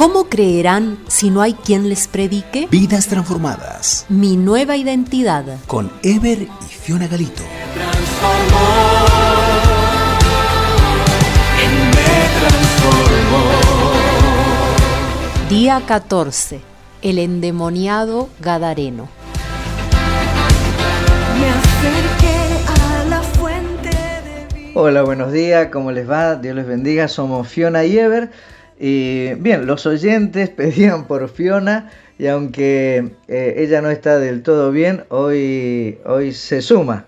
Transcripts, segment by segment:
¿Cómo creerán si no hay quien les predique? Vidas transformadas. Mi nueva identidad. Con Ever y Fiona Galito. Día 14. El endemoniado Gadareno. Hola, buenos días, ¿cómo les va? Dios les bendiga, somos Fiona y Ever. Y bien, los oyentes pedían por Fiona y aunque eh, ella no está del todo bien, hoy, hoy se suma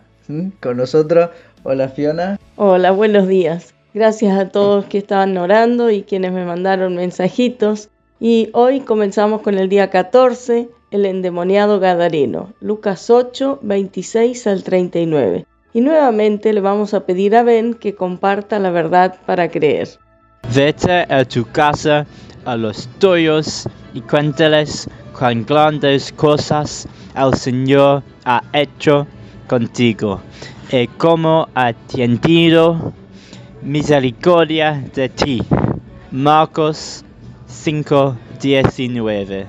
con nosotros. Hola Fiona. Hola, buenos días. Gracias a todos que estaban orando y quienes me mandaron mensajitos. Y hoy comenzamos con el día 14, el endemoniado Gadareno, Lucas 8, 26 al 39. Y nuevamente le vamos a pedir a Ben que comparta la verdad para creer. Vete a tu casa a los tuyos y cuéntales cuán grandes cosas el Señor ha hecho contigo y cómo ha tenido misericordia de ti. Marcos 5:19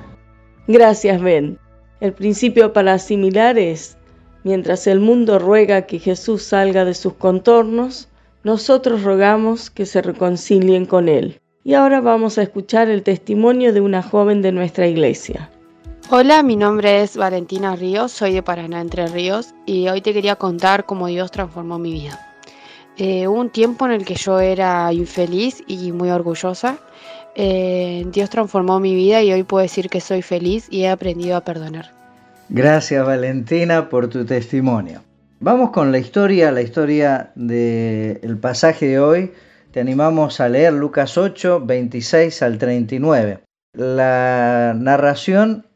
Gracias, Ben. El principio para asimilar es Mientras el mundo ruega que Jesús salga de sus contornos, nosotros rogamos que se reconcilien con Él. Y ahora vamos a escuchar el testimonio de una joven de nuestra iglesia. Hola, mi nombre es Valentina Ríos, soy de Paraná, Entre Ríos, y hoy te quería contar cómo Dios transformó mi vida. Eh, hubo un tiempo en el que yo era infeliz y muy orgullosa. Eh, Dios transformó mi vida y hoy puedo decir que soy feliz y he aprendido a perdonar. Gracias Valentina por tu testimonio. Vamos con la historia, la historia del pasaje de hoy. Te animamos a leer Lucas 8, 26 al 39. La narración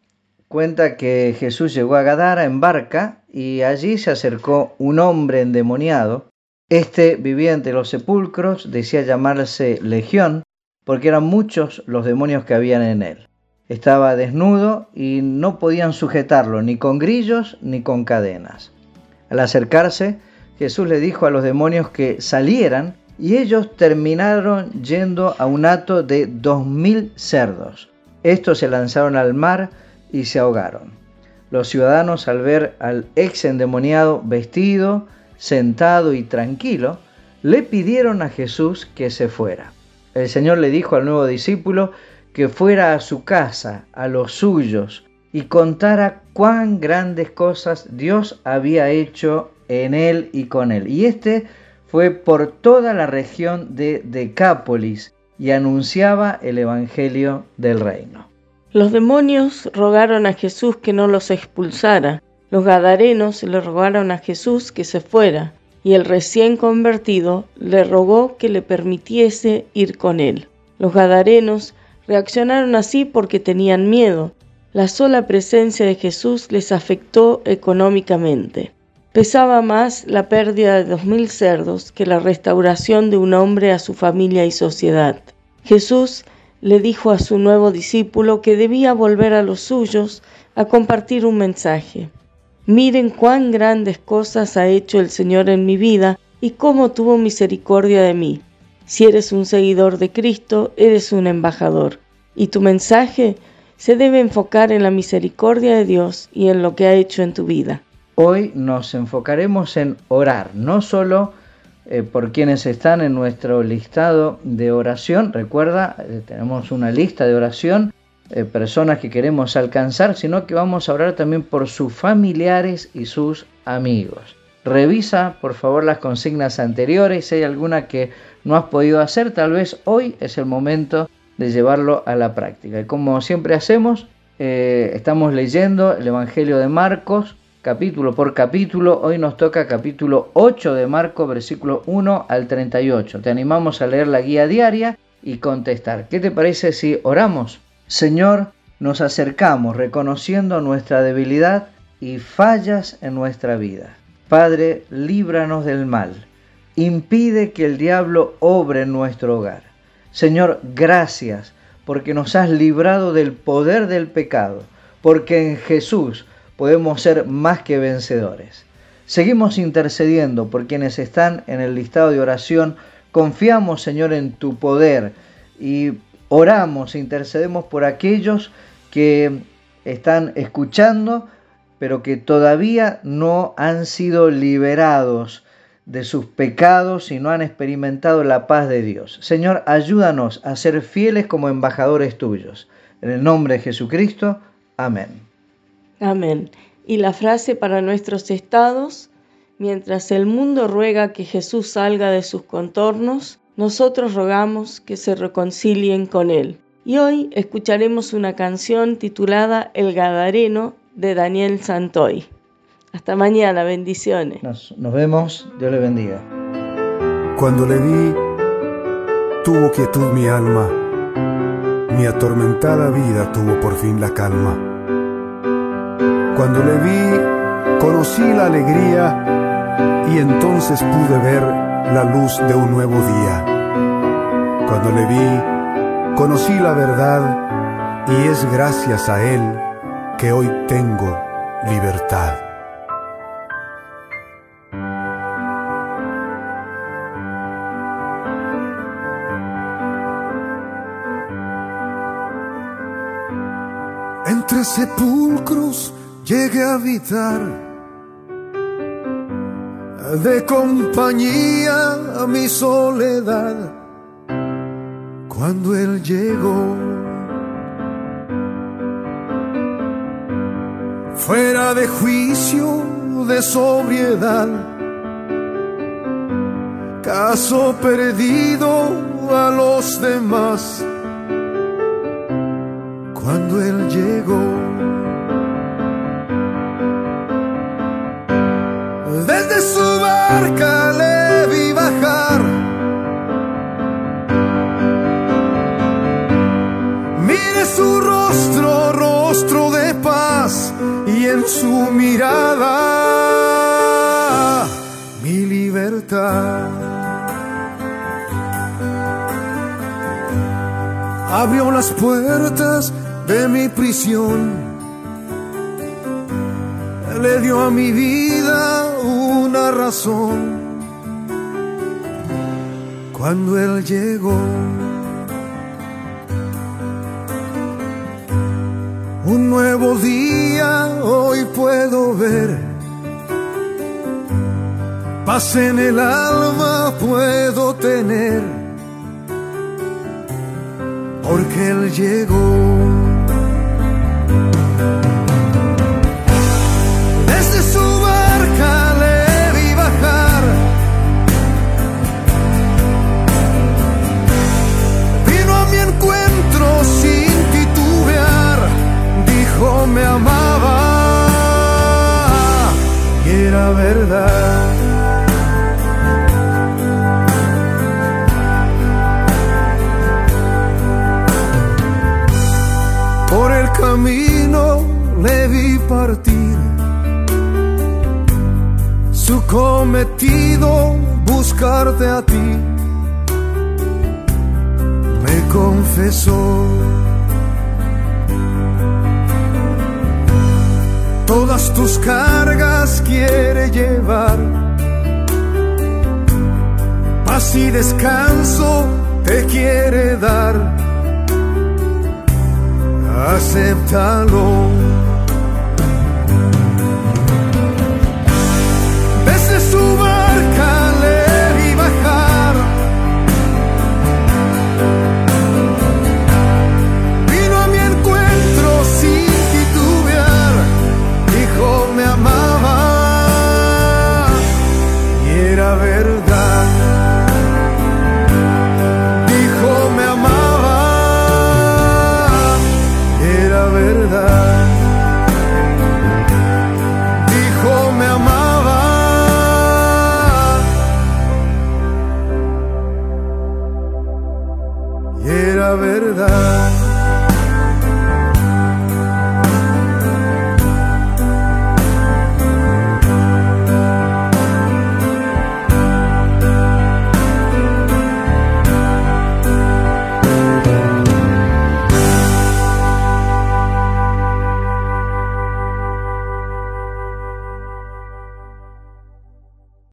cuenta que Jesús llegó a Gadara en barca y allí se acercó un hombre endemoniado. Este vivía entre los sepulcros, decía llamarse Legión, porque eran muchos los demonios que habían en él. Estaba desnudo y no podían sujetarlo ni con grillos ni con cadenas. Al acercarse, Jesús le dijo a los demonios que salieran y ellos terminaron yendo a un hato de dos mil cerdos. Estos se lanzaron al mar y se ahogaron. Los ciudadanos al ver al ex endemoniado vestido, sentado y tranquilo, le pidieron a Jesús que se fuera. El Señor le dijo al nuevo discípulo que fuera a su casa, a los suyos, y contara cuán grandes cosas Dios había hecho en él y con él. Y este fue por toda la región de Decápolis y anunciaba el Evangelio del reino. Los demonios rogaron a Jesús que no los expulsara. Los gadarenos le rogaron a Jesús que se fuera, y el recién convertido le rogó que le permitiese ir con él. Los gadarenos Reaccionaron así porque tenían miedo. La sola presencia de Jesús les afectó económicamente. Pesaba más la pérdida de dos mil cerdos que la restauración de un hombre a su familia y sociedad. Jesús le dijo a su nuevo discípulo que debía volver a los suyos a compartir un mensaje. Miren cuán grandes cosas ha hecho el Señor en mi vida y cómo tuvo misericordia de mí. Si eres un seguidor de Cristo, eres un embajador. Y tu mensaje se debe enfocar en la misericordia de Dios y en lo que ha hecho en tu vida. Hoy nos enfocaremos en orar, no solo eh, por quienes están en nuestro listado de oración. Recuerda, eh, tenemos una lista de oración, eh, personas que queremos alcanzar, sino que vamos a orar también por sus familiares y sus amigos. Revisa por favor las consignas anteriores, si hay alguna que no has podido hacer, tal vez hoy es el momento de llevarlo a la práctica. Y como siempre hacemos, eh, estamos leyendo el Evangelio de Marcos capítulo por capítulo. Hoy nos toca capítulo 8 de Marcos, versículo 1 al 38. Te animamos a leer la guía diaria y contestar. ¿Qué te parece si oramos? Señor, nos acercamos reconociendo nuestra debilidad y fallas en nuestra vida. Padre, líbranos del mal impide que el diablo obre en nuestro hogar. Señor, gracias porque nos has librado del poder del pecado, porque en Jesús podemos ser más que vencedores. Seguimos intercediendo por quienes están en el listado de oración. Confiamos, Señor, en tu poder y oramos, intercedemos por aquellos que están escuchando, pero que todavía no han sido liberados de sus pecados y no han experimentado la paz de Dios. Señor, ayúdanos a ser fieles como embajadores tuyos. En el nombre de Jesucristo, amén. Amén. Y la frase para nuestros estados, mientras el mundo ruega que Jesús salga de sus contornos, nosotros rogamos que se reconcilien con Él. Y hoy escucharemos una canción titulada El Gadareno de Daniel Santoy. Hasta mañana, bendiciones. Nos, nos vemos, Dios le bendiga. Cuando le vi, tuvo quietud mi alma, mi atormentada vida tuvo por fin la calma. Cuando le vi, conocí la alegría y entonces pude ver la luz de un nuevo día. Cuando le vi, conocí la verdad y es gracias a Él que hoy tengo libertad. Entre sepulcros llegué a habitar de compañía a mi soledad cuando él llegó. Fuera de juicio, de sobriedad, caso perdido a los demás cuando él llegó. le vi bajar. Mire su rostro, rostro de paz, y en su mirada mi libertad. Abrió las puertas de mi prisión le dio a mi vida una razón. Cuando Él llegó, un nuevo día hoy puedo ver. Paz en el alma puedo tener, porque Él llegó. Por el camino le vi partir, su cometido buscarte a ti, me confesó todas tus cargas quiere llevar. Paz y descanso te quiere dar. Acéptalo.